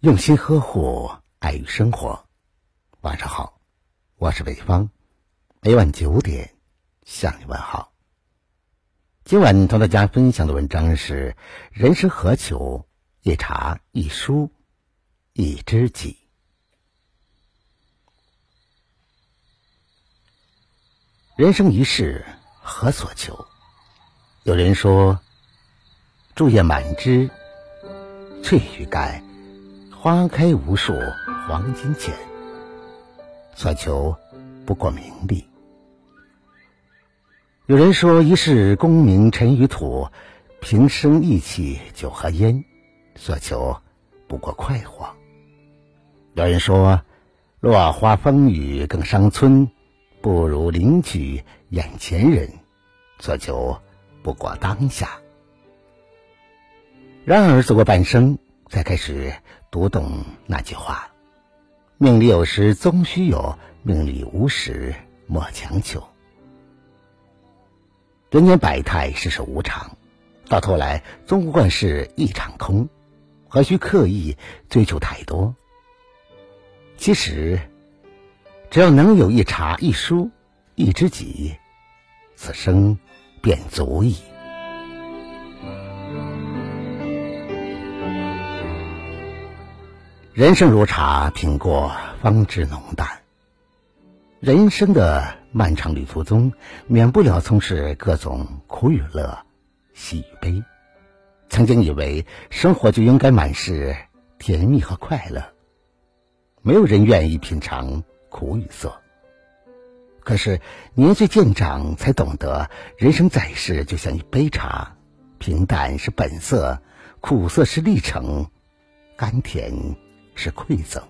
用心呵护，爱与生活。晚上好，我是北方，每晚九点向你问好。今晚同大家分享的文章是：人生何求？一茶一书一知己。人生一世，何所求？有人说：“树叶满枝，翠欲盖。”花开无数，黄金钱，所求不过名利。有人说一世功名尘与土，平生意气酒和烟，所求不过快活。有人说落花风雨更伤春，不如领取眼前人，所求不过当下。然而走过半生，才开始。读懂那句话：“命里有时终须有，命里无时莫强求。”人间百态，世事无常，到头来终不过是一场空，何须刻意追求太多？其实，只要能有一茶一书一知己，此生便足矣。人生如茶，品过方知浓淡。人生的漫长旅途中，免不了从事各种苦与乐、喜与悲。曾经以为生活就应该满是甜蜜和快乐，没有人愿意品尝苦与涩。可是年岁渐长，才懂得人生在世就像一杯茶，平淡是本色，苦涩是历程，甘甜。是馈赠。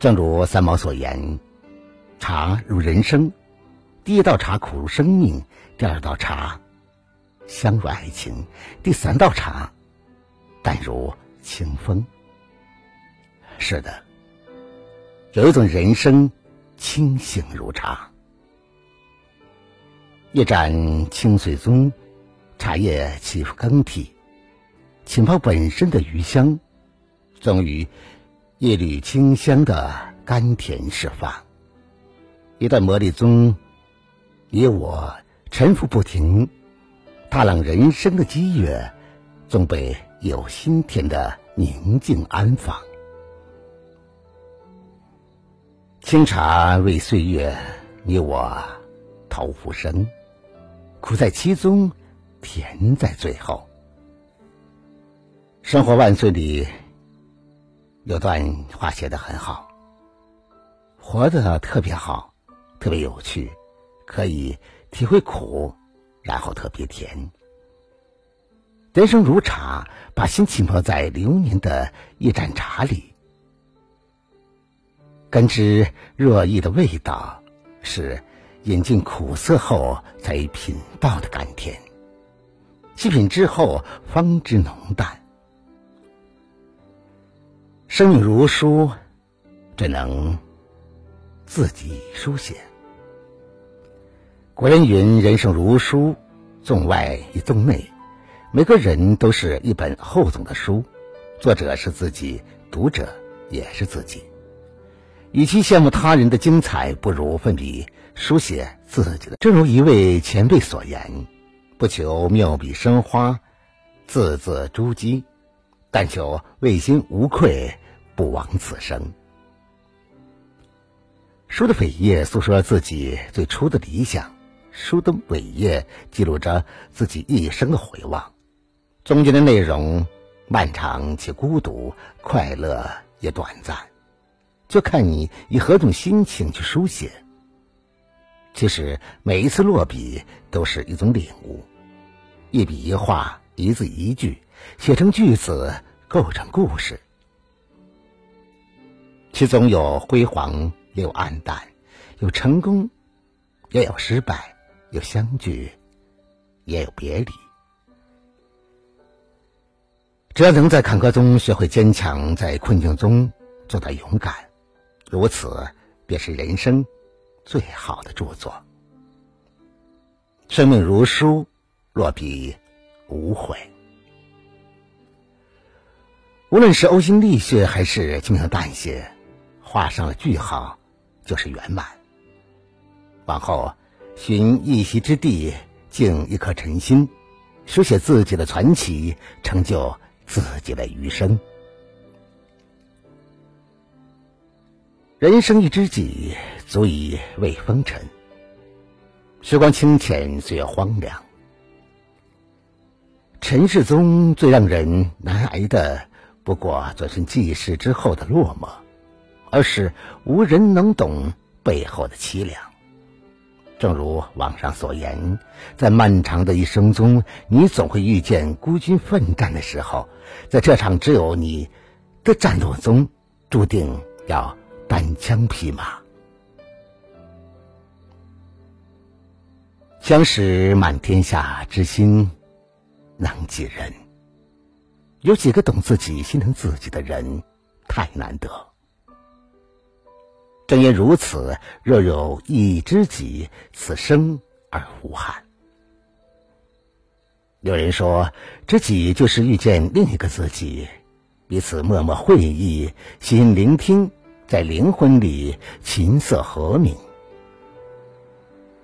正如三毛所言：“茶如人生，第一道茶苦如生命，第二道茶香如爱情，第三道茶淡如清风。”是的，有一种人生清醒如茶。一盏清水中，茶叶起伏更替，浸泡本身的余香。终于，一缕清香的甘甜释放。一段魔力中，你我沉浮不停，踏浪人生的激越，总被有心田的宁静安放。清茶为岁月，你我投浮生，苦在其中，甜在最后。生活万岁里。有段话写的很好，活得特别好，特别有趣，可以体会苦，然后特别甜。人生如茶，把心浸泡在流年的一盏茶里，根知若意的味道，是饮尽苦涩后才品到的甘甜。细品之后，方知浓淡。生命如书，只能自己书写。古人云：“人生如书，纵外亦纵内。”每个人都是一本厚重的书，作者是自己，读者也是自己。与其羡慕他人的精彩，不如奋笔书写自己的。正如一位前辈所言：“不求妙笔生花，字字珠玑，但求问心无愧。”不枉此生。书的扉页诉说了自己最初的理想，书的尾页记录着自己一生的回望。中间的内容漫长且孤独，快乐也短暂，就看你以何种心情去书写。其实每一次落笔都是一种领悟，一笔一画，一字一句，写成句子，构成故事。其中有辉煌，也有黯淡；有成功，也有失败；有相聚，也有别离。只要能在坎坷中学会坚强，在困境中做到勇敢，如此便是人生最好的著作。生命如书，落笔无悔。无论是呕心沥血，还是轻描淡写，画上了句号，就是圆满。往后，寻一席之地，静一颗尘心，书写自己的传奇，成就自己的余生。人生一知己，足以慰风尘。时光清浅，岁月荒凉。尘世中最让人难挨的，不过转瞬即逝之后的落寞，而是无人能懂背后的凄凉。正如网上所言，在漫长的一生中，你总会遇见孤军奋战的时候，在这场只有你的战斗中，注定要。单枪匹马，相识满天下之心能几人。有几个懂自己、心疼自己的人，太难得。正因如此，若有一知己，此生而无憾。有人说，知己就是遇见另一个自己，彼此默默会意，心聆听。在灵魂里，琴瑟和鸣。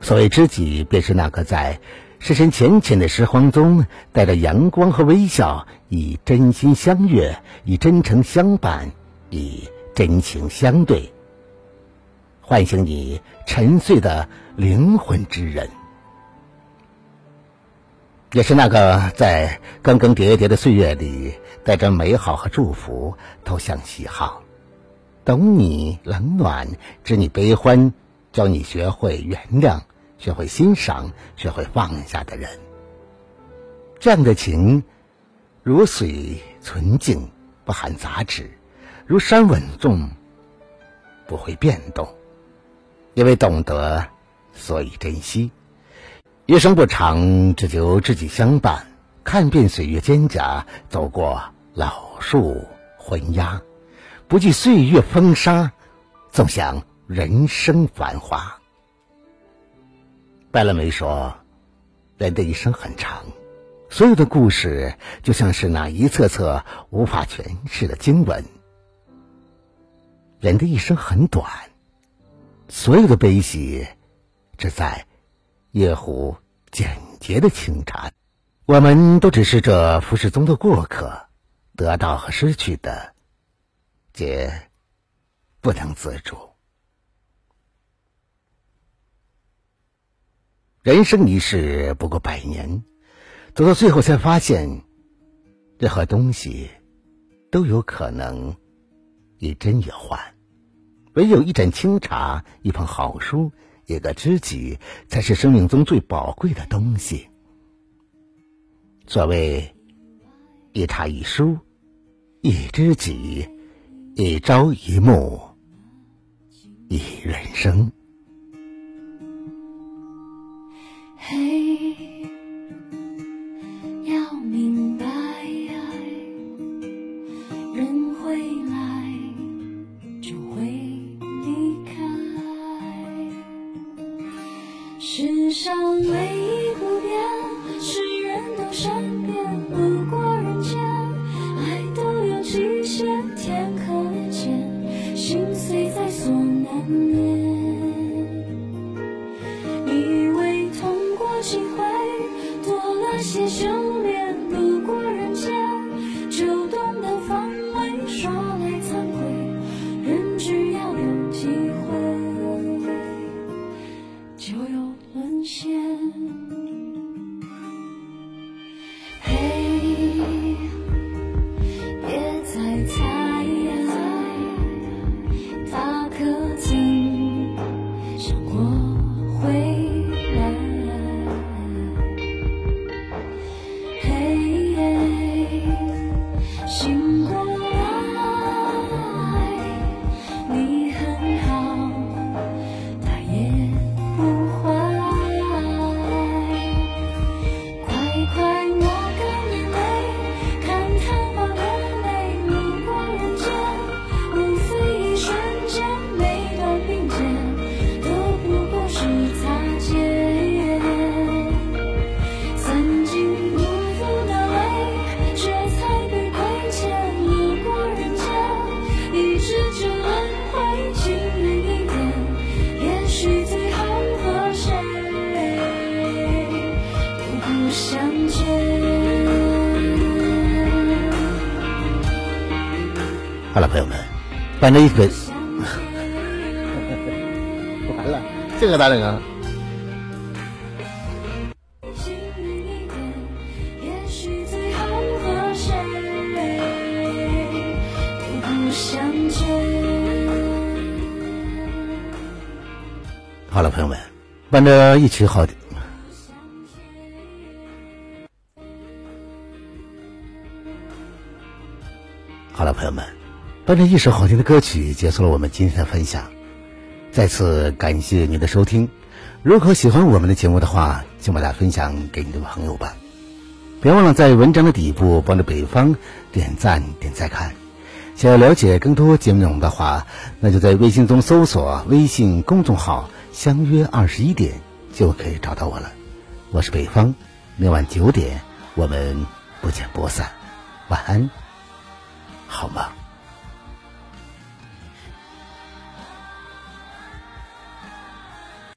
所谓知己，便是那个在深深浅浅的时光中，带着阳光和微笑，以真心相悦，以真诚相伴，以真情相对，唤醒你沉睡的灵魂之人。也是那个在更更迭迭的岁月里，带着美好和祝福，投向喜好。懂你冷暖，知你悲欢，教你学会原谅，学会欣赏，学会放下的人。这样的情，如水纯净，不含杂质；如山稳重，不会变动。因为懂得，所以珍惜。余生不长，只求知己相伴，看遍岁月蒹葭，走过老树昏鸦。不惧岁月风沙，纵享人生繁华。白了没说，人的一生很长，所有的故事就像是那一册册无法诠释的经文。人的一生很短，所有的悲喜只在夜壶简洁的清茶。我们都只是这浮世中的过客，得到和失去的。皆不能自主。人生一世不过百年，走到最后才发现，任何东西都有可能一真也幻。唯有一盏清茶，一捧好书，一个知己，才是生命中最宝贵的东西。所谓一茶一书，一知己。一朝一暮，一人生。嘿，要明白，人会来，上唯一不变，是人都善变。路过人间，爱都有极限，天可见。心碎在所难免，以为痛过几回，多了些修伴着一个，完了，这个咋整啊？好了，朋友们，伴着一曲好的。好了，朋友们，伴着一首好听的歌曲，结束了我们今天的分享。再次感谢您的收听。如果喜欢我们的节目的话，请把它分享给你的朋友吧。别忘了在文章的底部帮着北方点赞、点再看。想要了解更多节目内容的话，那就在微信中搜索微信公众号“相约二十一点”就可以找到我了。我是北方，每晚九点我们不见不散。晚安，好吗？